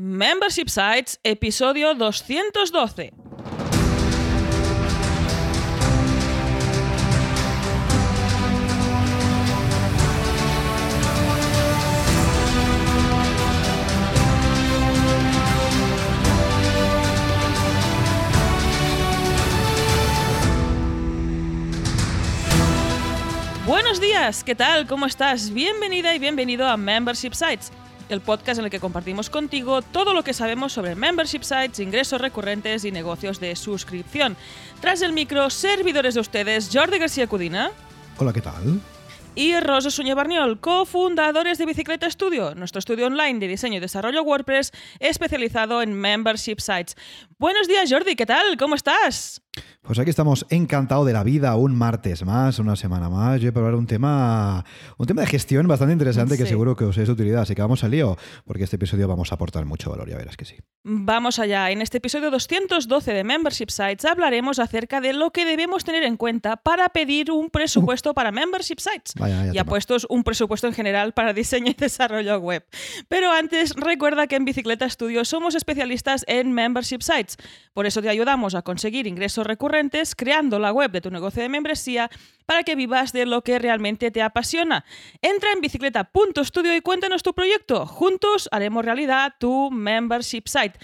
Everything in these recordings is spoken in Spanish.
Membership Sites, episodio 212. Buenos días, ¿qué tal? ¿Cómo estás? Bienvenida y bienvenido a Membership Sites, el podcast en el que compartimos contigo todo lo que sabemos sobre membership sites, ingresos recurrentes y negocios de suscripción. Tras el micro, servidores de ustedes, Jordi García Cudina. Hola, ¿qué tal? Y Rosa Suñé Barniol, cofundadores de Bicicleta Studio, nuestro estudio online de diseño y desarrollo WordPress especializado en membership sites. Buenos días, Jordi, ¿qué tal? ¿Cómo estás? Pues aquí estamos encantados de la vida, un martes más, una semana más. Yo he probado un tema, un tema de gestión bastante interesante que Sí. seguro que os es de utilidad. Así que vamos al lío, porque este episodio vamos a aportar mucho valor, ya verás que sí. Vamos allá. En este episodio 212 de Membership Sites hablaremos acerca de lo que debemos tener en cuenta para pedir un presupuesto para Membership Sites. Vaya, vaya y apuestos un presupuesto en general para diseño y desarrollo web. Pero antes, recuerda que en Bicicleta Studio somos especialistas en Membership Sites. Por eso te ayudamos a conseguir ingresos recurrentes creando la web de tu negocio de membresía para que vivas de lo que realmente te apasiona. Entra en bicicleta.studio y cuéntanos tu proyecto. Juntos haremos realidad tu membership site.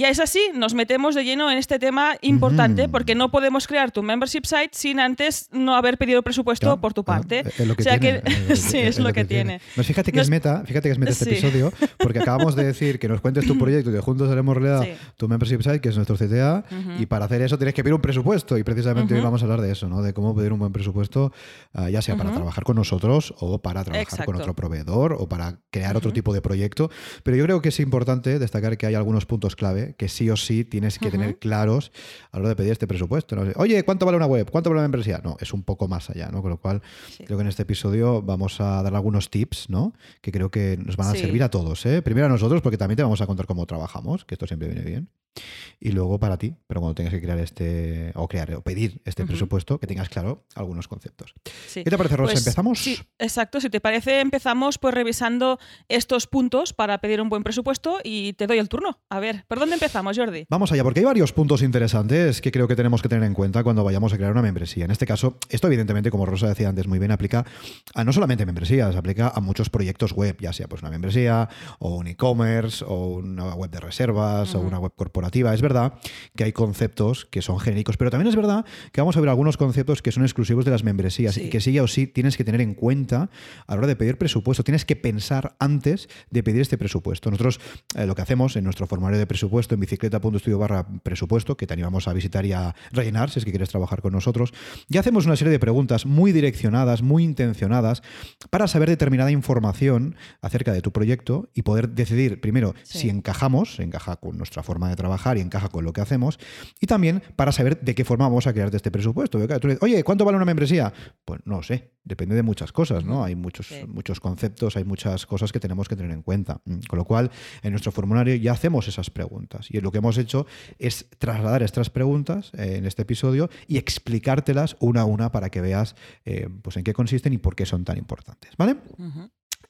Y es así, nos metemos de lleno en este tema importante Ujú. porque no podemos crear tu membership site sin antes no haber pedido presupuesto Claro, por tu parte. es lo que o sea tiene, que es sí, es, lo que, tiene. No, fíjate que es meta, fíjate que es meta este Sí. episodio, porque acabamos de decir que nos cuentes tu proyecto y que juntos haremos realidad Sí. tu membership site, que es nuestro CTA, y para hacer eso tienes que pedir un presupuesto. Y precisamente hoy vamos a hablar de eso, ¿no? De cómo pedir un buen presupuesto, ah, ya sea para trabajar con nosotros o para trabajar con otro proveedor o para crear otro tipo de proyecto. Pero yo creo que es importante destacar que hay algunos puntos clave que sí o sí tienes que tener claros a la hora de pedir este presupuesto. ¿no? Oye, ¿cuánto vale una web? ¿Cuánto vale una membresía? No, es un poco más allá, ¿no? Con lo cual, Sí. creo que en este episodio vamos a dar algunos tips, ¿no? Que creo que nos van a Sí. servir a todos, ¿eh? Primero a nosotros, porque también te vamos a contar cómo trabajamos, que esto siempre viene bien. Y luego para ti, pero cuando tengas que crear este, o crear, o pedir este presupuesto, que tengas claro algunos conceptos. Sí. ¿Qué te parece, Rosa? Pues, ¿Empezamos? Sí, exacto. Si te parece, empezamos pues revisando estos puntos para pedir un buen presupuesto y te doy el turno. A ver, ¿por dónde empezamos, Jordi? Vamos allá, porque hay varios puntos interesantes que creo que tenemos que tener en cuenta cuando vayamos a crear una membresía. En este caso, esto evidentemente, como Rosa decía antes muy bien, aplica a no solamente membresías, aplica a muchos proyectos web, ya sea pues una membresía o un e-commerce o una web de reservas o una web corporativa. Es verdad que hay conceptos que son genéricos, pero también es verdad que vamos a ver algunos conceptos que son exclusivos de las membresías Sí. y que sí o sí tienes que tener en cuenta a la hora de pedir presupuesto. Tienes que pensar antes de pedir este presupuesto. Nosotros eh, lo que hacemos en nuestro formulario de presupuesto en bicicleta.studio barra presupuesto, que te animamos a visitar y a rellenar si es que quieres trabajar con nosotros, ya hacemos una serie de preguntas muy direccionadas, muy intencionadas, para saber determinada información acerca de tu proyecto y poder decidir primero Sí. si encajamos, encaja con nuestra forma de trabajar y encaja con lo que hacemos, y también para saber de qué forma vamos a crearte este presupuesto. Tú dices, Oye, ¿cuánto vale una membresía? Pues no sé, depende de muchas cosas, ¿no? Hay muchos, Sí. muchos conceptos, hay muchas cosas que tenemos que tener en cuenta. Mm, Con lo cual, en nuestro formulario ya hacemos esas preguntas. Y lo que hemos hecho es trasladar estas preguntas eh, en este episodio y explicártelas una a una para que veas eh, pues en qué consisten y por qué son tan importantes. ¿Vale?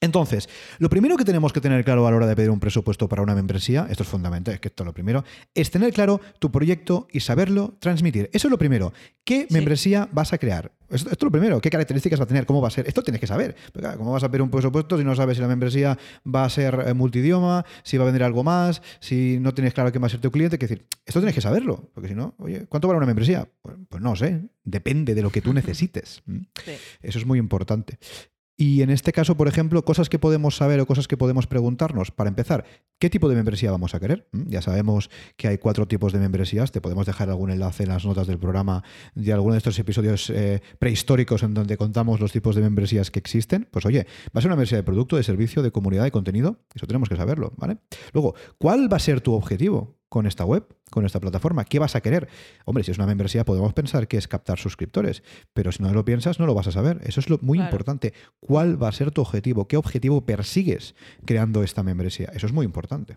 Entonces, lo primero que tenemos que tener claro a la hora de pedir un presupuesto para una membresía, esto es fundamental, es que esto es lo primero, es tener claro tu proyecto y saberlo transmitir. Eso es lo primero. ¿Qué Sí. membresía vas a crear? Esto, esto es lo primero. ¿Qué características va a tener? ¿Cómo va a ser? Esto tienes que saber. Porque, claro, ¿Cómo vas a pedir un presupuesto si no sabes si la membresía va a ser eh, multidioma, si va a vender algo más, si no tienes claro quién va a ser tu cliente? Es decir, esto tienes que saberlo. Porque si no, oye, ¿cuánto vale una membresía? Pues, pues no sé. Depende de lo que tú necesites. ¿m? Sí. Eso es muy importante. Y en este caso, por ejemplo, cosas que podemos saber o cosas que podemos preguntarnos. Para empezar, ¿qué tipo de membresía vamos a querer? ¿Mm? Ya sabemos que hay cuatro tipos de membresías. Te podemos dejar algún enlace en las notas del programa de alguno de estos episodios eh, prehistóricos en donde contamos los tipos de membresías que existen. Pues oye, va a ser una membresía de producto, de servicio, de comunidad, de contenido. Eso tenemos que saberlo, ¿vale? Luego, ¿cuál va a ser tu objetivo? Con esta web, con esta plataforma? ¿Qué vas a querer? Hombre, si es una membresía podemos pensar que es captar suscriptores, pero si no lo piensas no lo vas a saber. Eso es lo muy Claro. importante. ¿Cuál va a ser tu objetivo? ¿Qué objetivo persigues creando esta membresía? Eso es muy importante.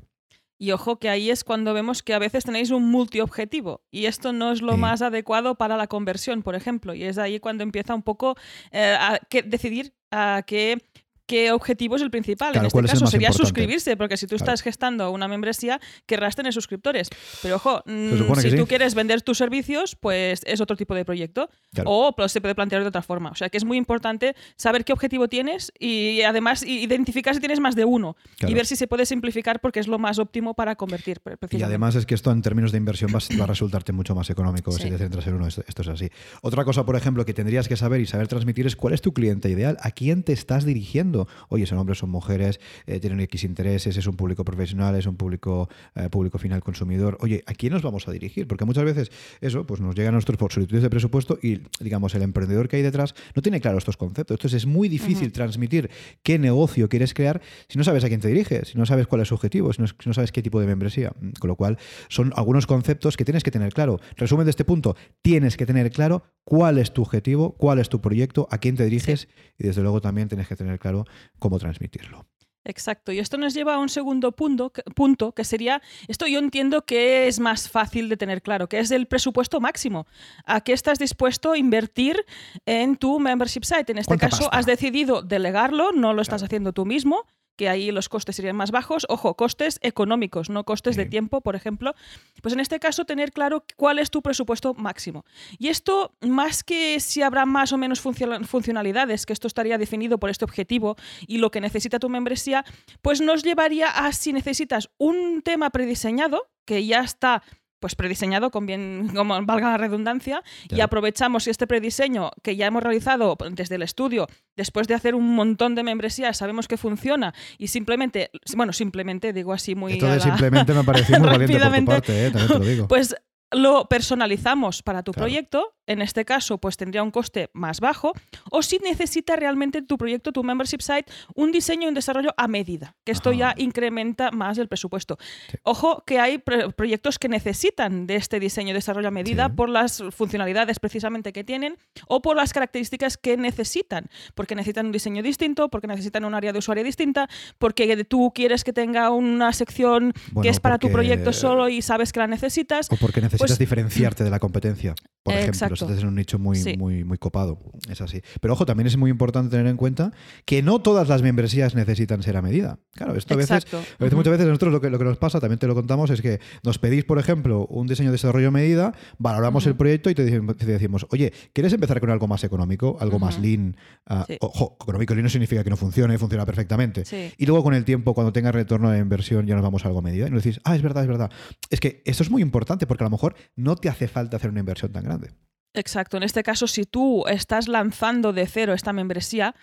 Y ojo que ahí es cuando vemos que a veces tenéis un multiobjetivo y esto no es lo Sí. más adecuado para la conversión, por ejemplo. Y es ahí cuando empieza un poco eh, a que decidir a qué qué objetivo es el principal. Claro, en este ¿cuál es el caso sería importante? suscribirse, porque si tú Claro. estás gestando una membresía, querrás tener suscriptores. Pero ojo, mm, si tú sí. quieres vender tus servicios, pues es otro tipo de proyecto. Claro. O pues, se puede plantear de otra forma. O sea que es muy importante saber qué objetivo tienes y además identificar si tienes más de uno y ver si se puede simplificar porque es lo más óptimo para convertir. Y además es que esto en términos de inversión va, a- va a resultarte mucho más económico Sí. si te centras en uno. Esto, esto es así. Otra cosa, por ejemplo, que tendrías que saber y saber transmitir es cuál es tu cliente ideal, a quién te estás dirigiendo. Oye, son hombres, son mujeres, eh, tienen X intereses, es un público profesional, es un público, eh, público final consumidor. Oye, ¿a quién nos vamos a dirigir? Porque muchas veces eso pues nos llegan a nuestros solicitudes de presupuesto y, digamos, el emprendedor que hay detrás no tiene claro estos conceptos. Entonces es muy difícil transmitir qué negocio quieres crear si no sabes a quién te diriges, si no sabes cuál es su objetivo, si no, si no sabes qué tipo de membresía. Mm, Con lo cual, son algunos conceptos que tienes que tener claro. Resumen de este punto, tienes que tener claro cuál es tu objetivo, cuál es tu proyecto, a quién te diriges y desde luego también tienes que tener claro cómo transmitirlo. Exacto. Y esto nos lleva a un segundo punto que, punto, que sería, esto yo entiendo que es más fácil de tener claro, que es el presupuesto máximo. ¿A qué estás dispuesto a invertir en tu membership site? En este ¿Cuánta caso, pasta? has decidido delegarlo, no lo estás haciendo tú mismo que ahí los costes serían más bajos. Ojo, costes económicos, no costes de tiempo, por ejemplo. Pues en este caso, tener claro cuál es tu presupuesto máximo. Y esto, más que si habrá más o menos funcio- funcionalidades, que esto estaría definido por este objetivo y lo que necesita tu membresía, pues nos llevaría a si necesitas un tema prediseñado, que ya está pues prediseñado con bien, como valga la redundancia, y aprovechamos este prediseño que ya hemos realizado desde el estudio, después de hacer un montón de membresías, sabemos que funciona y simplemente, bueno, simplemente digo así muy... Esto de simplemente me pareció muy valiente por tu Rápidamente. parte, ¿eh? también te lo digo. Pues lo personalizamos para tu Claro. proyecto, en este caso pues tendría un coste más bajo, o si necesita realmente tu proyecto, tu membership site, un diseño y un desarrollo a medida, que esto Ajá. ya incrementa más el presupuesto. Sí. Ojo que hay pro- proyectos que necesitan de este diseño y desarrollo a medida Sí. por las funcionalidades precisamente que tienen o por las características que necesitan, porque necesitan un diseño distinto, porque necesitan un área de usuario distinta, porque tú quieres que tenga una sección Bueno, que es para tu proyecto solo y sabes que la necesitas. O porque necesitas Pues- diferenciarte de la competencia. Por ejemplo, Exacto. Estás en un nicho muy, Sí. muy, muy copado. Es así. Pero ojo, también es muy importante tener en cuenta que no todas las membresías necesitan ser a medida. Claro, esto a veces, Exacto. a veces muchas veces a nosotros lo que, lo que nos pasa, también te lo contamos, es que nos pedís, por ejemplo, un diseño de desarrollo a medida, valoramos Ujú. el proyecto y te, decimos- te decimos, oye, ¿quieres empezar con algo más económico, algo más lean? Ah, Sí. Ojo, económico lean no significa que no funcione, funciona perfectamente. Sí. Y luego con el tiempo, cuando tenga retorno de inversión, ya nos vamos a algo a medida. Y nos decís, ah, es verdad, es verdad. Es que esto es muy importante porque a lo mejor no te hace falta hacer una inversión tan grande. Exacto. En este caso, si tú estás lanzando de cero esta membresía,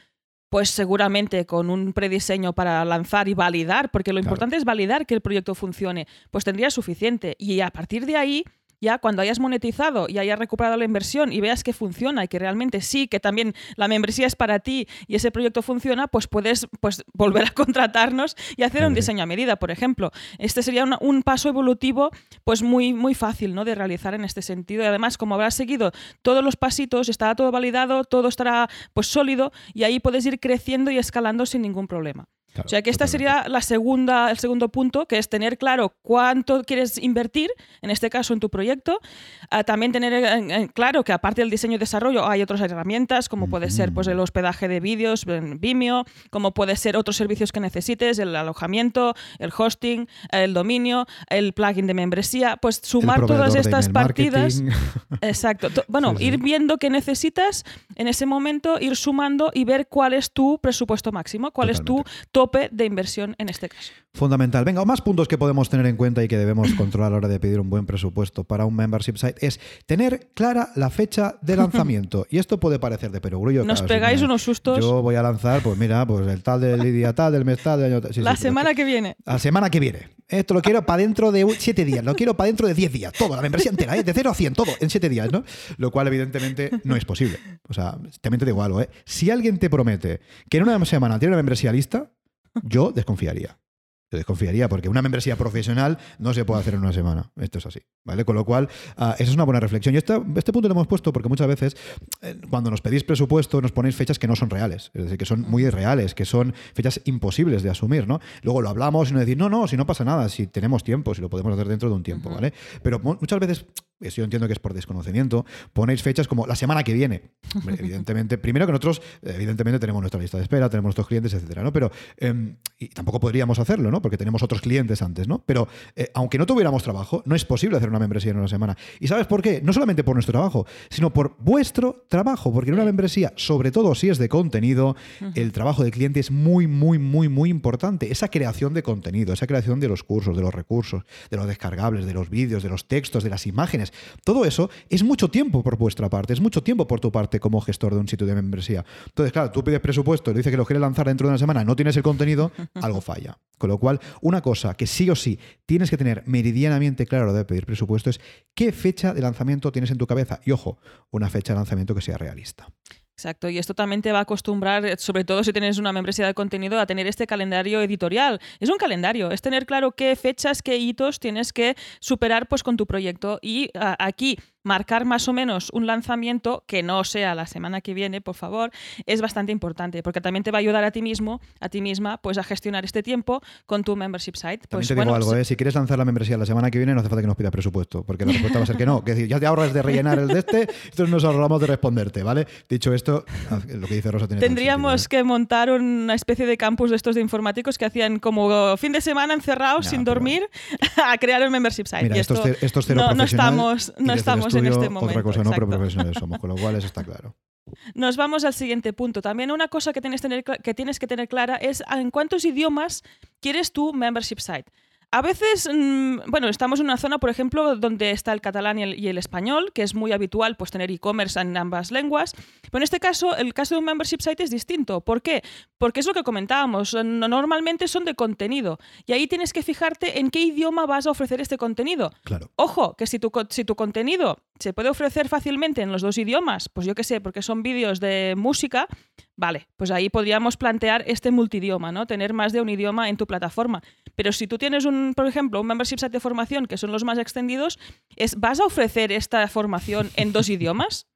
pues seguramente con un prediseño para lanzar y validar, porque lo Claro. importante es validar que el proyecto funcione, pues tendrías suficiente. Y a partir de ahí, ya cuando hayas monetizado y hayas recuperado la inversión y veas que funciona y que realmente sí, que también la membresía es para ti y ese proyecto funciona, pues puedes pues, volver a contratarnos y hacer un diseño a medida, por ejemplo. Este sería una- un paso evolutivo pues muy, muy fácil ¿no? de realizar en este sentido. Y además, como habrás seguido todos los pasitos, estará todo validado, todo estará pues sólido y ahí puedes ir creciendo y escalando sin ningún problema. Claro, O sea que esta totalmente. sería la segunda, el segundo punto, que es tener claro cuánto quieres invertir, en este caso en tu proyecto. Ah, también tener en- en claro que aparte del diseño y desarrollo hay otras herramientas, como puede ser pues, el hospedaje de vídeos en Vimeo, como puede ser otros servicios que necesites, el alojamiento, el hosting, el dominio, el plugin de membresía. Pues sumar todas estas partidas. marketing. Exacto. To- Bueno, Sí, sí. ir viendo qué necesitas en ese momento, ir sumando y ver cuál es tu presupuesto máximo, cuál es tu Totalmente. Tope de inversión en este caso. Fundamental. Venga, más puntos que podemos tener en cuenta y que debemos controlar a la hora de pedir un buen presupuesto para un membership site es tener clara la fecha de lanzamiento. y esto puede parecer de perogrullo. Nos claro, pegáis unos sustos Yo voy a lanzar, pues mira, pues el tal del día tal, del mes tal, del año tal. Sí, la sí, semana que viene. La semana que viene. Esto lo quiero para dentro de siete días, lo quiero para dentro de 10 días, todo, la membresía entera, ¿eh? de 0 a 100, todo, en siete días, ¿no? Lo cual evidentemente no es posible. O sea, también te digo algo, ¿eh? Si alguien te promete que en una semana tiene una membresía lista, yo desconfiaría. Yo desconfiaría porque una membresía profesional no se puede hacer en una semana. Esto es así, ¿vale? Con lo cual, ah, esa es una buena reflexión. Y esta- este punto lo hemos puesto porque muchas veces eh, cuando nos pedís presupuesto nos ponéis fechas que no son reales, es decir, que son muy irreales, que son fechas imposibles de asumir, ¿no? Luego lo hablamos y nos decís, no, no, si no pasa nada, si tenemos tiempo, si lo podemos hacer dentro de un tiempo, ¿vale? Pero mu- muchas veces eso yo entiendo que es por desconocimiento, ponéis fechas como la semana que viene. evidentemente, primero que nosotros, evidentemente, tenemos nuestra lista de espera, tenemos nuestros clientes, etcétera, ¿no? Pero, em, y tampoco podríamos hacerlo, ¿no? Porque tenemos otros clientes antes, ¿no? Pero eh, aunque no tuviéramos trabajo, no es posible hacer una membresía en una semana. ¿Y sabes por qué? No solamente por nuestro trabajo, sino por vuestro trabajo, porque en una membresía, sobre todo si es de contenido, el trabajo del cliente es muy, muy, muy, muy importante. Esa creación de contenido, esa creación de los cursos, de los recursos, de los descargables, de los vídeos, de los textos, de las imágenes, todo eso es mucho tiempo por vuestra parte, es mucho tiempo por tu parte como gestor de un sitio de membresía. Entonces, claro, tú pides presupuesto y dice que lo quieres lanzar dentro de una semana, no tienes el contenido, algo falla. Con lo cual, una cosa que sí o sí tienes que tener meridianamente claro de pedir presupuesto es qué fecha de lanzamiento tienes en tu cabeza. Y ojo, una fecha de lanzamiento que sea realista. Exacto, y esto también te va a acostumbrar, eh, sobre todo si tienes una membresía de contenido, a tener este calendario editorial. Es un calendario, es tener claro qué fechas, qué hitos tienes que superar pues, con tu proyecto. Y aquí marcar más o menos un lanzamiento que no sea la semana que viene, por favor, es bastante importante, porque también te va a ayudar a ti mismo, a ti misma, pues a gestionar este tiempo con tu membership site. También pues, te digo algo, ¿eh? si quieres lanzar la membresía la semana que viene, no hace falta que nos pida presupuesto, porque la respuesta va a ser que no, que ya te ahorras de rellenar el de este, entonces nos ahorramos de responderte, ¿vale? Dicho esto, lo que dice Rosa tiene Tendríamos ¿eh? que montar una especie de campus de estos de informáticos que hacían como fin de semana encerrados sin dormir a crear el membership site. Mira, y esto, esto, es cero no, no estamos, no estamos en este momento. Otra cosa, no, pero profesionales somos, con lo cual eso está claro. Nos vamos al siguiente punto. También una cosa que tienes, tener, que tienes que tener clara es en cuántos idiomas quieres tu membership site. A veces, mm, bueno, estamos en una zona, por ejemplo, donde está el catalán y el, español, que es muy habitual pues, tener e-commerce en ambas lenguas. Pero en este caso, el caso de un membership site es distinto. ¿Por qué? Porque es lo que comentábamos. Normalmente son de contenido. Y ahí tienes que fijarte en qué idioma vas a ofrecer este contenido. Claro. Ojo, que si tu, si tu contenido se puede ofrecer fácilmente en los dos idiomas, pues yo qué sé, porque son vídeos de música, vale, pues ahí podríamos plantear este multidioma, ¿no? Tener más de un idioma en tu plataforma. Pero si tú tienes un, por ejemplo, un membership site de formación, que son los más extendidos, ¿vas a ofrecer esta formación en dos idiomas?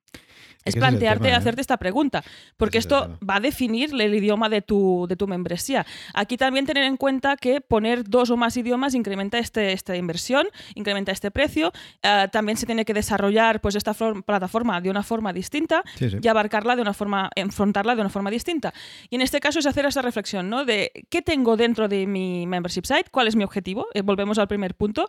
Es plantearte, ¿eh? hacerte esta pregunta, porque esto va a definir el idioma de tu, de tu membresía. Aquí también tener en cuenta que poner dos o más idiomas incrementa este, esta inversión, incrementa este precio. Eh, también se tiene que desarrollar pues, esta plataforma de una forma distinta y abarcarla de una forma, enfrentarla de una forma distinta. Y en este caso es hacer esa reflexión, ¿no? De qué tengo dentro de mi membership site, cuál es mi objetivo. Eh, volvemos al primer punto.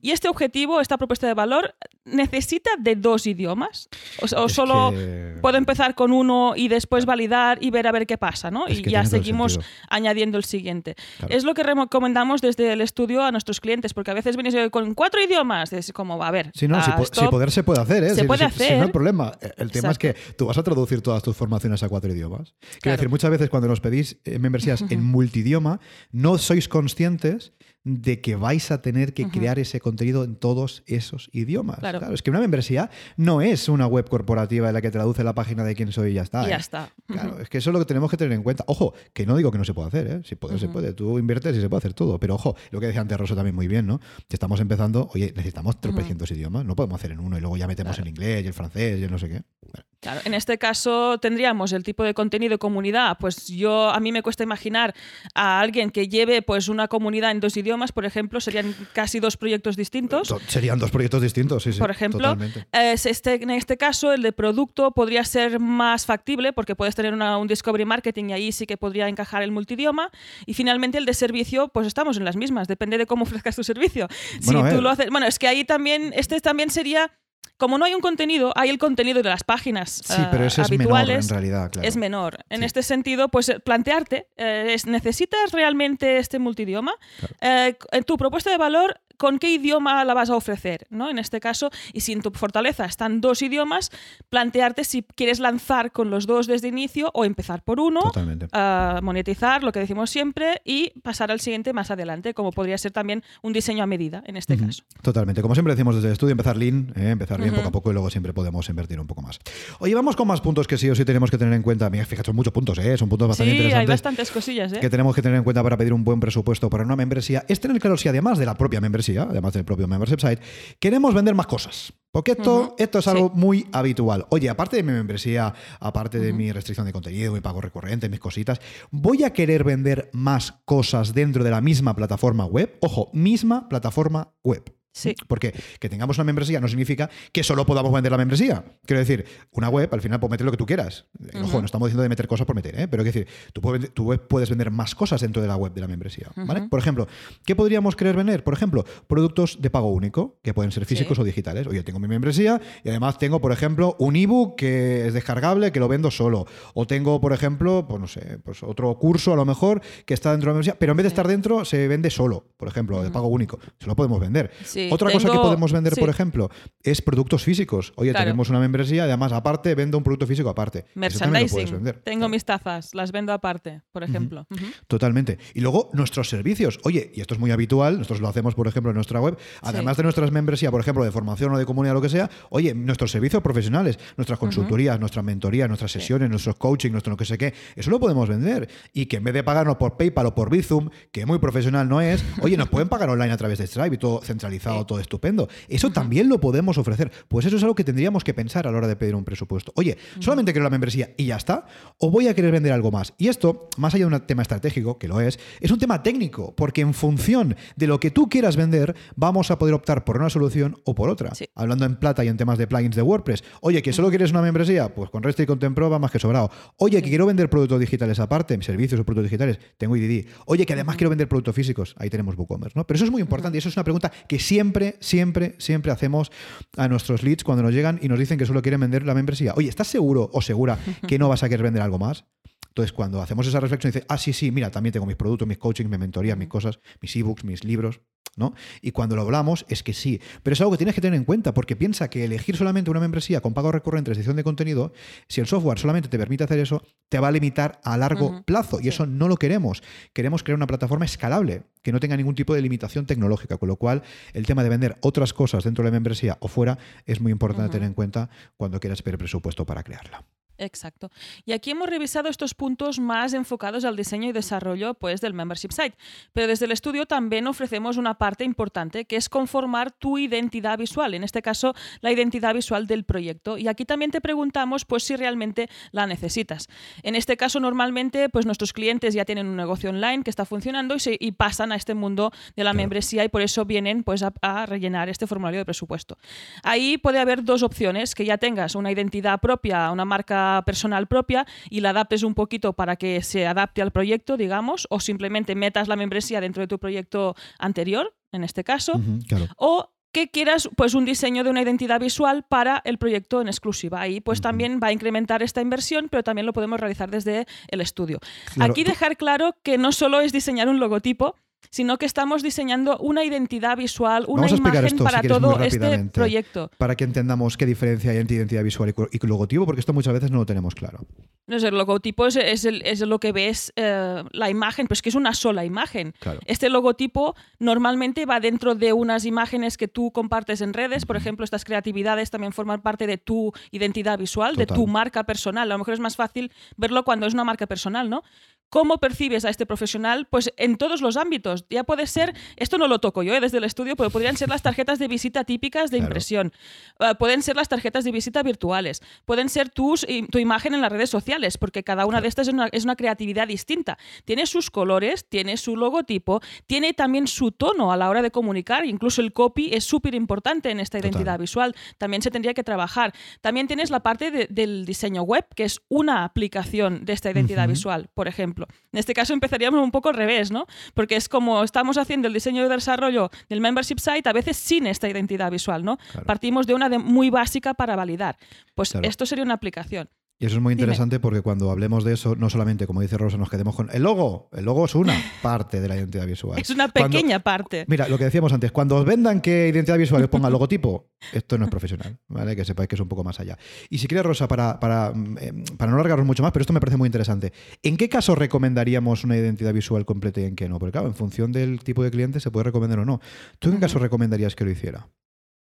Y este objetivo, esta propuesta de valor, necesita de dos idiomas o, solo puedo empezar con uno y después validar y ver a ver qué pasa, ¿no? y ya seguimos añadiendo el siguiente. Es lo que recomendamos desde el estudio a nuestros clientes, porque a veces venís con cuatro idiomas, es como, a ver. Si no, si, poder se puede hacer, ¿eh? Se puede hacer. no hay problema. El tema es que tú vas a traducir todas tus formaciones a cuatro idiomas. Quiero decir, muchas veces cuando nos pedís eh, membresías en multidioma, no sois conscientes de que vais a tener que crear ese contenido en todos esos idiomas. Claro. es que una membresía no es una web corporativa en la que traduce la página de quién soy y ya está. Y ya ¿eh? está. Claro, es que eso es lo que tenemos que tener en cuenta. Ojo, que no digo que no se pueda hacer, ¿eh? si puede, se puede. Tú inviertes y se puede hacer todo. Pero ojo, lo que decía antes Rosso también muy bien, ¿no? Estamos empezando, oye, necesitamos tropecientos idiomas, no podemos hacer en uno y luego ya metemos el inglés y el francés y el no sé qué. Claro, en este caso tendríamos el tipo de contenido comunidad. Pues yo, a mí me cuesta imaginar a alguien que lleve pues una comunidad en dos idiomas, por ejemplo, serían casi dos proyectos distintos. Serían dos proyectos distintos, sí, sí. Por ejemplo, este, en este caso el de producto podría ser más factible porque puedes tener un discovery marketing y ahí sí que podría encajar el multidioma. Y finalmente el de servicio, pues estamos en las mismas, depende de cómo ofrezcas tu servicio. si tú lo haces, bueno, es que ahí también, este también sería como no hay un contenido, hay el contenido de las páginas sí, pero eso habituales. Es menor, en realidad, Es menor. En este sentido, pues eh, plantearte, eh, ¿necesitas realmente este multidioma? Eh, tu propuesta de valor con qué idioma la vas a ofrecer, ¿no? En este caso, y si en tu fortaleza están dos idiomas, plantearte si quieres lanzar con los dos desde inicio o empezar por uno, monetizar, lo que decimos siempre, y pasar al siguiente más adelante, como podría ser también un diseño a medida en este caso. Totalmente. Como siempre decimos desde el estudio, empezar lean, ¿eh? empezar bien poco a poco y luego siempre podemos invertir un poco más. Oye, vamos con más puntos que sí o sí tenemos que tener en cuenta. Mira, fíjate, son muchos puntos, ¿eh? son puntos bastante sí, interesantes. hay bastantes cosillas, ¿eh? Que tenemos que tener en cuenta para pedir un buen presupuesto para una membresía. Es tener claro si además de la propia membresía, además del propio membership site, queremos vender más cosas. Porque esto, esto es algo muy habitual. Oye, aparte de mi membresía, aparte de mi restricción de contenido, mi pago recurrente, mis cositas, ¿voy a querer vender más cosas dentro de la misma plataforma web? Ojo, misma plataforma web. Sí. Porque que tengamos una membresía no significa que solo podamos vender la membresía. Quiero decir, una web al final puedes meter lo que tú quieras. Ojo, no estamos diciendo de meter cosas por meter, ¿eh? pero quiero decir, tú puedes, tu web puedes vender más cosas dentro de la web de la membresía. ¿vale? Por ejemplo, ¿qué podríamos querer vender? Por ejemplo, productos de pago único, que pueden ser físicos o digitales. Oye, tengo mi membresía y además tengo, por ejemplo, un ebook que es descargable, que lo vendo solo. O tengo, por ejemplo, pues no sé, pues otro curso a lo mejor que está dentro de la membresía, pero en vez de estar dentro, se vende solo, por ejemplo, de pago único. Se lo podemos vender. Otra cosa que podemos vender, por ejemplo, es productos físicos. Oye, tenemos una membresía además aparte vendo un producto físico aparte. Merchandising. Tengo mis tazas, las vendo aparte, por ejemplo. Totalmente. Y luego nuestros servicios. Oye, y esto es muy habitual, nosotros lo hacemos, por ejemplo, en nuestra web, además de nuestras membresías, por ejemplo, de formación o de comunidad, lo que sea, oye, nuestros servicios profesionales, nuestras consultorías, nuestras mentorías, nuestras sesiones, nuestros coaching, nuestro no que sé qué, eso lo podemos vender. Y que en vez de pagarnos por PayPal o por Bizum, que muy profesional no es, oye, nos pueden pagar online a través de Stripe y todo centralizado, todo estupendo. Eso también lo podemos ofrecer. Pues eso es algo que tendríamos que pensar a la hora de pedir un presupuesto. Oye, ¿solamente quiero la membresía y ya está? ¿O voy a querer vender algo más? Y esto, más allá de un tema estratégico, que lo es, es un tema técnico, porque en función de lo que tú quieras vender, vamos a poder optar por una solución o por otra. Hablando en plata y en temas de plugins de WordPress. Oye, que solo quieres una membresía, pues con Rest y con Tempro va más que sobrado. Oye, que quiero vender productos digitales aparte, servicios o productos digitales, tengo IDD. Oye, que además quiero vender productos físicos, ahí tenemos WooCommerce, ¿no? Pero eso es muy importante y eso es una pregunta que siempre, siempre, siempre hacemos a nuestros leads cuando nos llegan y nos dicen que solo quieren vender la membresía. Oye, ¿estás seguro o segura que no vas a querer vender algo más? Entonces, cuando hacemos esa reflexión, dice, ah, sí, sí, mira, también tengo mis productos, mis coaching, mi mentoría, mis cosas, mis ebooks, mis libros, ¿no? Y cuando lo hablamos, es que sí. Pero es algo que tienes que tener en cuenta, porque piensa que elegir solamente una membresía con pago recurrente, restricción de contenido, si el software solamente te permite hacer eso, te va a limitar a largo plazo. Y eso no lo queremos. Queremos crear una plataforma escalable, que no tenga ningún tipo de limitación tecnológica. Con lo cual, el tema de vender otras cosas dentro de la membresía o fuera es muy importante tener en cuenta cuando quieras pedir presupuesto para crearla. Exacto. Y aquí hemos revisado estos puntos más enfocados al diseño y desarrollo pues, del membership site. Pero desde el estudio también ofrecemos una parte importante que es conformar tu identidad visual, en este caso la identidad visual del proyecto. Y aquí también te preguntamos pues, si realmente la necesitas. En este caso normalmente pues, nuestros clientes ya tienen un negocio online que está funcionando y, se, y pasan a este mundo de la membresía y por eso vienen pues, a, a rellenar este formulario de presupuesto. Ahí puede haber dos opciones, que ya tengas una identidad propia, una marca personal propia y la adaptes un poquito para que se adapte al proyecto, digamos, o simplemente metas la membresía dentro de tu proyecto anterior, en este caso, o que quieras pues un diseño de una identidad visual para el proyecto en exclusiva. Ahí pues también va a incrementar esta inversión, pero también lo podemos realizar desde el estudio. Aquí dejar claro que no solo es diseñar un logotipo, sino que estamos diseñando una identidad visual, una imagen para todo este proyecto. Para que entendamos qué diferencia hay entre identidad visual y logotipo, porque esto muchas veces no lo tenemos claro. No sé, el logotipo es, es, lo que ves, eh, la imagen, pues que es una sola imagen. Este logotipo normalmente va dentro de unas imágenes que tú compartes en redes, por ejemplo, estas creatividades también forman parte de tu identidad visual, de tu marca personal. A lo mejor es más fácil verlo cuando es una marca personal, ¿no? ¿Cómo percibes a este profesional? Pues en todos los ámbitos. Ya puede ser, esto no lo toco yo ¿eh? desde el estudio, pero podrían ser las tarjetas de visita típicas de impresión. Uh, pueden ser las tarjetas de visita virtuales. Pueden ser tus, tu imagen en las redes sociales, porque cada una de estas es una, es una, creatividad distinta. Tiene sus colores, tiene su logotipo, tiene también su tono a la hora de comunicar. Incluso el copy es súper importante en esta identidad visual. También se tendría que trabajar. También tienes la parte de, del diseño web, que es una aplicación de esta identidad visual, por ejemplo. En este caso empezaríamos un poco al revés, ¿no? Porque es como estamos haciendo el diseño de desarrollo del membership site a veces sin esta identidad visual, ¿no? Partimos de una de muy básica para validar. Pues esto sería una aplicación. Y eso es muy interesante porque cuando hablemos de eso, no solamente, como dice Rosa, nos quedemos con el logo. El logo es una parte de la identidad visual. Es una pequeña parte. Mira, lo que decíamos antes, cuando os vendan que identidad visual os ponga logotipo, esto no es profesional, ¿vale? Que sepáis que es un poco más allá. Y si quieres, Rosa, para, para, eh, para no alargarnos mucho más, pero esto me parece muy interesante. ¿En qué caso recomendaríamos una identidad visual completa y en qué no? Porque claro, en función del tipo de cliente se puede recomendar o no. ¿Tú en qué caso recomendarías que lo hiciera?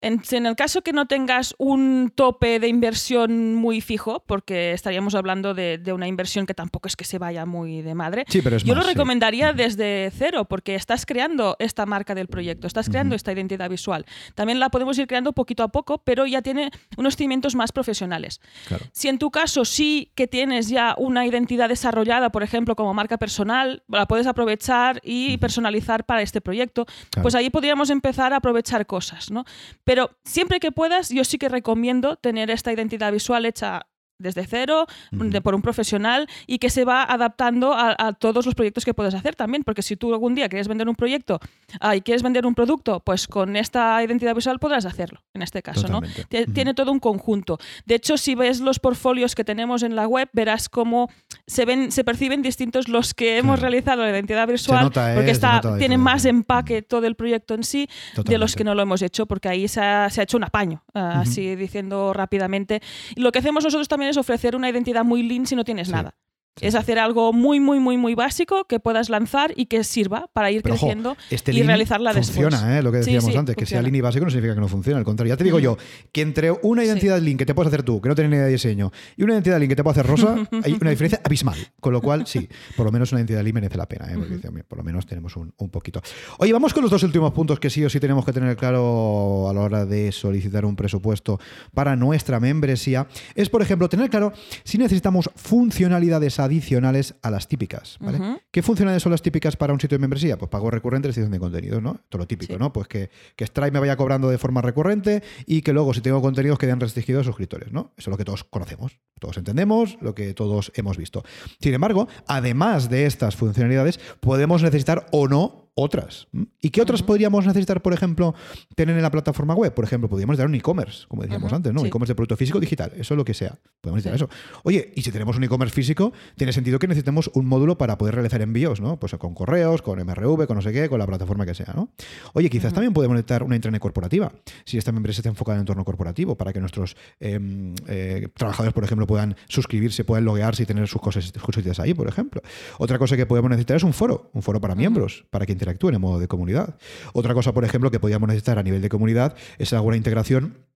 En, en, el caso que no tengas un tope de inversión muy fijo, porque estaríamos hablando de, de una inversión que tampoco es que se vaya muy de madre, sí, pero es yo más, lo sí. recomendaría desde cero, porque estás creando esta marca del proyecto, estás creando esta identidad visual. También la podemos ir creando poquito a poco, pero ya tiene unos cimientos más profesionales. Claro. Si en tu caso sí que tienes ya una identidad desarrollada, por ejemplo, como marca personal, la puedes aprovechar y personalizar para este proyecto, Claro. pues ahí podríamos empezar a aprovechar cosas, ¿no? Pero siempre que puedas, yo sí que recomiendo tener esta identidad visual hecha desde cero, de- por un profesional y que se va adaptando a, a todos los proyectos que puedes hacer también, porque si tú algún día quieres vender un proyecto ah, y quieres vender un producto, pues con esta identidad visual podrás hacerlo, en este caso, ¿no? Totalmente. Tiene todo un conjunto. De hecho, si ves los portfolios que tenemos en la web, verás cómo se ven, se perciben distintos los que hemos Claro. realizado la identidad visual, nota, ¿eh? porque está, tiene más empaque todo el proyecto en sí de los Totalmente. que no lo hemos hecho, porque ahí se ha, se ha hecho un apaño, ah, Ujú. así diciendo rápidamente. Y lo que hacemos nosotros también es ofrecer una identidad muy lean si no tienes Sí. nada. Sí, es sí. hacer algo muy, muy, muy, muy básico que puedas lanzar y que sirva para ir Pero, ojo, creciendo este y realizarla funciona, después. ¿eh? lo que Sí, decíamos sí, antes, que sea funciona. y básico no significa que no funcione, al contrario. Ya te digo yo, que entre una identidad lean que te puedes hacer tú, que no tienes ni idea de diseño, y una identidad lean que te puede hacer Rosa, hay una diferencia abismal. Con lo cual, sí, por lo menos una identidad lean merece la pena, ¿eh? porque por lo menos tenemos un, un poquito. Oye, vamos con los dos últimos puntos que sí o sí tenemos que tener claro a la hora de solicitar un presupuesto para nuestra membresía. Es, por ejemplo, tener claro si necesitamos funcionalidades adicionales a las típicas. ¿vale? ¿Qué funcionalidades son las típicas para un sitio de membresía? Pues pago recurrente, restricción de contenidos, ¿no? Todo lo típico, Sí. ¿no? Pues que, que Stripe me vaya cobrando de forma recurrente y que luego, si tengo contenidos, queden restringidos a suscriptores, ¿no? Eso es lo que todos conocemos, todos entendemos, lo que todos hemos visto. Sin embargo, además de estas funcionalidades, podemos necesitar o no otras. ¿Y qué otras podríamos necesitar, por ejemplo, tener en la plataforma web? Por ejemplo, podríamos dar un e-commerce, como decíamos antes, ¿no? sí. E-commerce de producto físico digital, eso es lo que sea. Podemos Sí. eso. Oye, y si tenemos un e-commerce físico, tiene sentido que necesitemos un módulo para poder realizar envíos, ¿no? Pues con correos, con MRV, con no sé qué, con la plataforma que sea, ¿no? Oye, quizás también podemos necesitar una intranet corporativa, si esta empresa está enfocada en el entorno corporativo, para que nuestros em, eh, trabajadores, por ejemplo, puedan suscribirse, puedan loguearse y tener sus cosas, sus ahí, por ejemplo. Otra cosa que podemos necesitar es un foro, un foro para miembros, para que interactúen en modo de comunidad. Otra cosa, por ejemplo, que podríamos necesitar a nivel de comunidad es alguna integración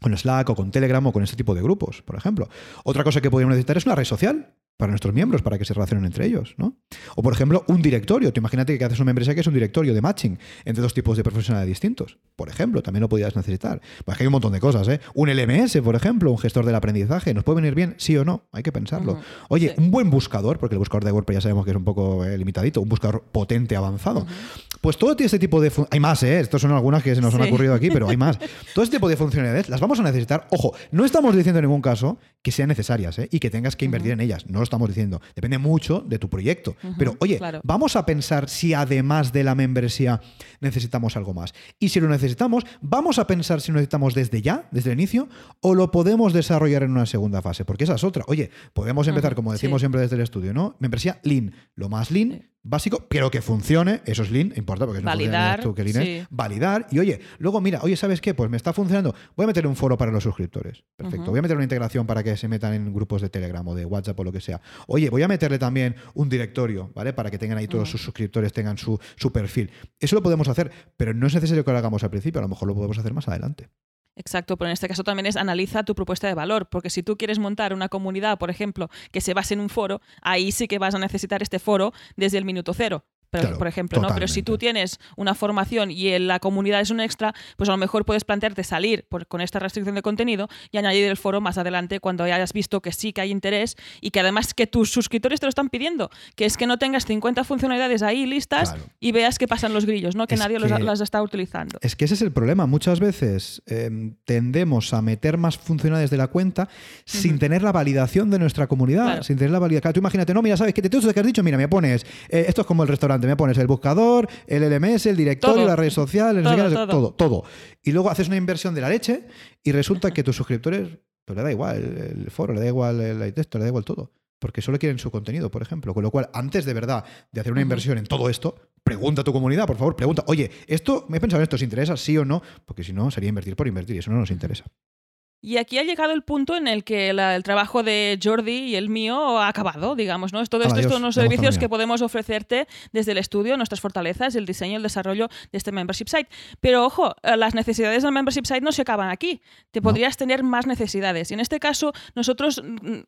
con Slack o con Telegram o con este tipo de grupos, por ejemplo. Otra cosa que podríamos necesitar es una red social para nuestros miembros, para que se relacionen entre ellos, ¿no? O, por ejemplo, un directorio. Tú imagínate que haces una membresía que es un directorio de matching entre dos tipos de profesionales distintos. Por ejemplo, también lo podrías necesitar. Pues hay un montón de cosas, ¿eh? Un LMS, por ejemplo, un gestor del aprendizaje. ¿Nos puede venir bien? Sí o no. Hay que pensarlo. Oye, Sí. un buen buscador, porque el buscador de WordPress ya sabemos que es un poco eh, limitadito, un buscador potente, avanzado. Pues todo este tipo de... Hay más, ¿eh? Estos son algunas que se nos han ocurrido aquí, pero hay más. Todo este tipo de funcionalidades las vamos a necesitar. Ojo, no estamos diciendo en ningún caso que sean necesarias ¿eh? y que tengas que invertir en ellas. No lo estamos diciendo. Depende mucho de tu proyecto. Pero oye, claro. vamos a pensar si además de la membresía necesitamos algo más. Y si lo necesitamos, vamos a pensar si lo necesitamos desde ya, desde el inicio, o lo podemos desarrollar en una segunda fase. Porque esa es otra. Oye, podemos empezar, como decimos sí. siempre desde el estudio, ¿no? Membresía lean. Lo más lean, básico, pero que funcione. Eso es lean, importa porque es Validar, tú que lean es. Validar. Y oye, luego mira, oye, ¿sabes qué? Pues me está funcionando. Voy a meter un foro para los suscriptores. Perfecto. Voy a meter una integración para que se metan en grupos de Telegram o de WhatsApp o lo que sea. Oye, voy a meterle también un directorio, ¿vale? Para que tengan ahí todos Ujú. sus suscriptores, tengan su, su perfil. Eso lo podemos hacer, pero no es necesario que lo hagamos al principio. A lo mejor lo podemos hacer más adelante. Exacto, pero en este caso también es analiza tu propuesta de valor, porque si tú quieres montar una comunidad, por ejemplo, que se base en un foro, ahí sí que vas a necesitar este foro desde el minuto cero. Pero, Claro, por ejemplo, ¿no? Pero si tú tienes una formación y en la comunidad es un extra, pues a lo mejor puedes plantearte salir por- con esta restricción de contenido y añadir el foro más adelante cuando hayas visto que sí que hay interés y que además que tus suscriptores te lo están pidiendo, que es que no tengas 50 funcionalidades ahí listas Claro. y veas que pasan los grillos, ¿no? Que Es nadie los- que- las está utilizando. Es que ese es el problema. Muchas veces eh, tendemos a meter más funcionalidades de la cuenta sin tener la validación de nuestra comunidad. Claro. Sin tener la validación. Claro, tú imagínate, no, mira, ¿sabes qué? De todo esto que has dicho, mira, me pones, eh, esto es como el restaurante, me pones el buscador, el LMS, el directorio, Todo. la red social, el no sé Todo, qué, no sé- todo. todo. Y luego haces una inversión de la leche y resulta que tus suscriptores, pues le da igual el, foro, le da igual el, texto, le da igual todo. Porque solo quieren su contenido, por ejemplo. Con lo cual, antes de verdad de hacer una inversión en todo esto, pregunta a tu comunidad, por favor, pregunta, oye, esto me he pensado en esto, ¿os interesa? Sí o no, porque si no, sería invertir por invertir y eso no nos interesa. Y aquí ha llegado el punto en el que la- el trabajo de Jordi y el mío ha acabado, digamos, ¿no? Es todo Hala, esto adiós, son los servicios que podemos ofrecerte desde el estudio, nuestras fortalezas, el diseño, el desarrollo de este membership site. Pero ojo, eh, las necesidades del membership site no se acaban aquí. Te No. podrías tener más necesidades. Y en este caso, nosotros mm,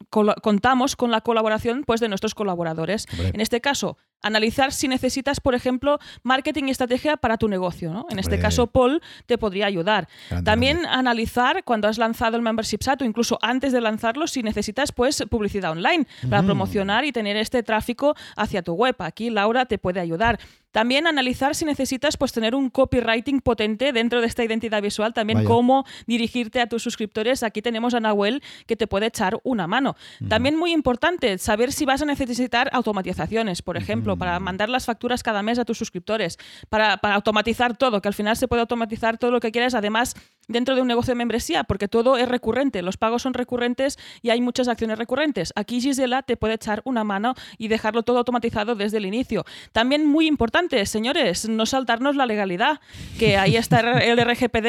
contamos con la colaboración pues, de nuestros colaboradores. Hombre. En este caso, analizar si necesitas, por ejemplo, marketing y estrategia para tu negocio. ¿no? En este caso, Paul te podría ayudar. Grande, También grande. analizar cuando has lanzado el membership site o incluso antes de lanzarlo si necesitas pues publicidad online para Mm. promocionar y tener este tráfico hacia tu web. Aquí Laura te puede ayudar. También analizar si necesitas pues tener un copywriting potente dentro de esta identidad visual, también Vaya. cómo dirigirte a tus suscriptores. Aquí tenemos a Nahuel que te puede echar una mano. También muy importante saber si vas a necesitar automatizaciones, por ejemplo, para mandar las facturas cada mes a tus suscriptores, para, para automatizar todo, que al final se puede automatizar todo lo que quieras, además dentro de un negocio de membresía, porque todo es recurrente, los pagos son recurrentes y hay muchas acciones recurrentes. Aquí Gisela te puede echar una mano y dejarlo todo automatizado desde el inicio. También muy importante, señores, no saltarnos la legalidad, que ahí está el RGPD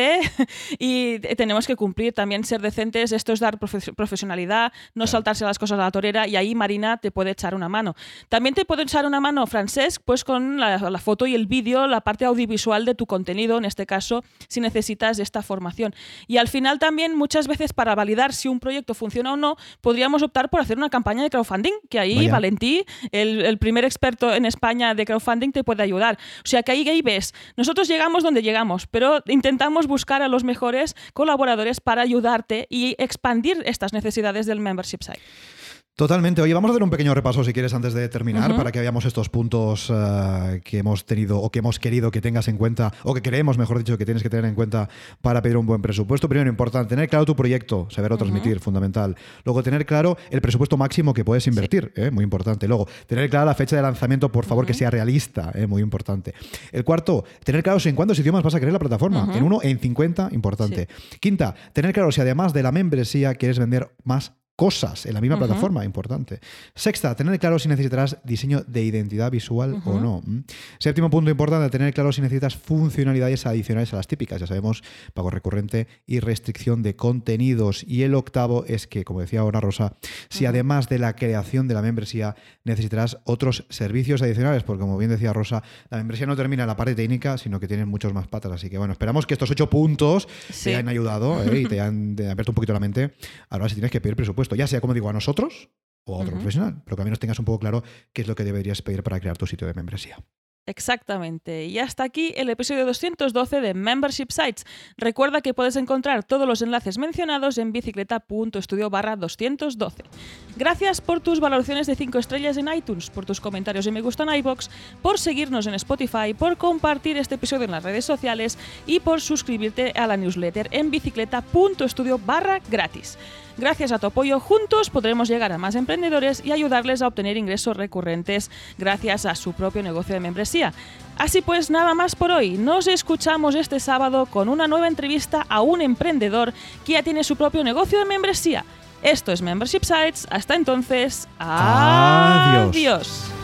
y tenemos que cumplir, también ser decentes, esto es dar profe- profesionalidad, no saltarse las cosas a la torera y ahí Marina te puede echar una mano. También te puede echar una mano Francesc, pues con la, la foto y el vídeo, la parte audiovisual de tu contenido, en este caso, si necesitas esta formación. Y al final también, muchas veces para validar si un proyecto funciona o no, podríamos optar por hacer una campaña de crowdfunding, que ahí Vaya. Valentí, el, el primer experto en España de crowdfunding, te puede ayudar. O sea que ahí, ahí ves, nosotros llegamos donde llegamos, pero intentamos buscar a los mejores colaboradores para ayudarte y expandir estas necesidades del membership site. Totalmente. Oye, vamos a hacer un pequeño repaso si quieres antes de terminar para que veamos estos puntos eh, que hemos tenido o que hemos querido que tengas en cuenta o que creemos, mejor dicho, que tienes que tener en cuenta para pedir un buen presupuesto. Primero, importante, tener claro tu proyecto, saberlo transmitir, fundamental. Luego, tener claro el presupuesto máximo que puedes invertir, eh, muy importante. Luego, tener clara la fecha de lanzamiento, por favor, que sea realista, eh, muy importante. El cuarto, tener claro si en cuántos idiomas vas a querer la plataforma. En uno, en 50, importante. Quinta, tener claro si además de la membresía quieres vender más cosas en la misma plataforma, importante. Sexta, tener claro si necesitarás diseño de identidad visual o no. Séptimo punto importante, tener claro si necesitas funcionalidades adicionales a las típicas, ya sabemos, pago recurrente y restricción de contenidos. Y el octavo es que, como decía ahora Rosa, si además de la creación de la membresía necesitarás otros servicios adicionales, porque como bien decía Rosa, la membresía no termina en la parte técnica, sino que tiene muchos más patas. Así que bueno, esperamos que estos ocho puntos Sí. te hayan ayudado ¿eh? y te hayan te abierto un poquito la mente. Ahora si tienes que pedir presupuesto, ya sea como digo a nosotros o a otro profesional, pero que al menos tengas un poco claro qué es lo que deberías pedir para crear tu sitio de membresía. Exactamente. Y hasta aquí el episodio 212 de Membership Sites. Recuerda que puedes encontrar todos los enlaces mencionados en bicicleta.studio barra 212. Gracias por tus valoraciones de 5 estrellas en iTunes, por tus comentarios y me gusta en iBox, por seguirnos en Spotify, por compartir este episodio en las redes sociales y por suscribirte a la newsletter en bicicleta.studio barra gratis. Gracias a tu apoyo, juntos podremos llegar a más emprendedores y ayudarles a obtener ingresos recurrentes gracias a su propio negocio de membresía. Así pues, nada más por hoy. Nos escuchamos este sábado con una nueva entrevista a un emprendedor que ya tiene su propio negocio de membresía. Esto es Membership Sites. Hasta entonces, Adiós. adiós.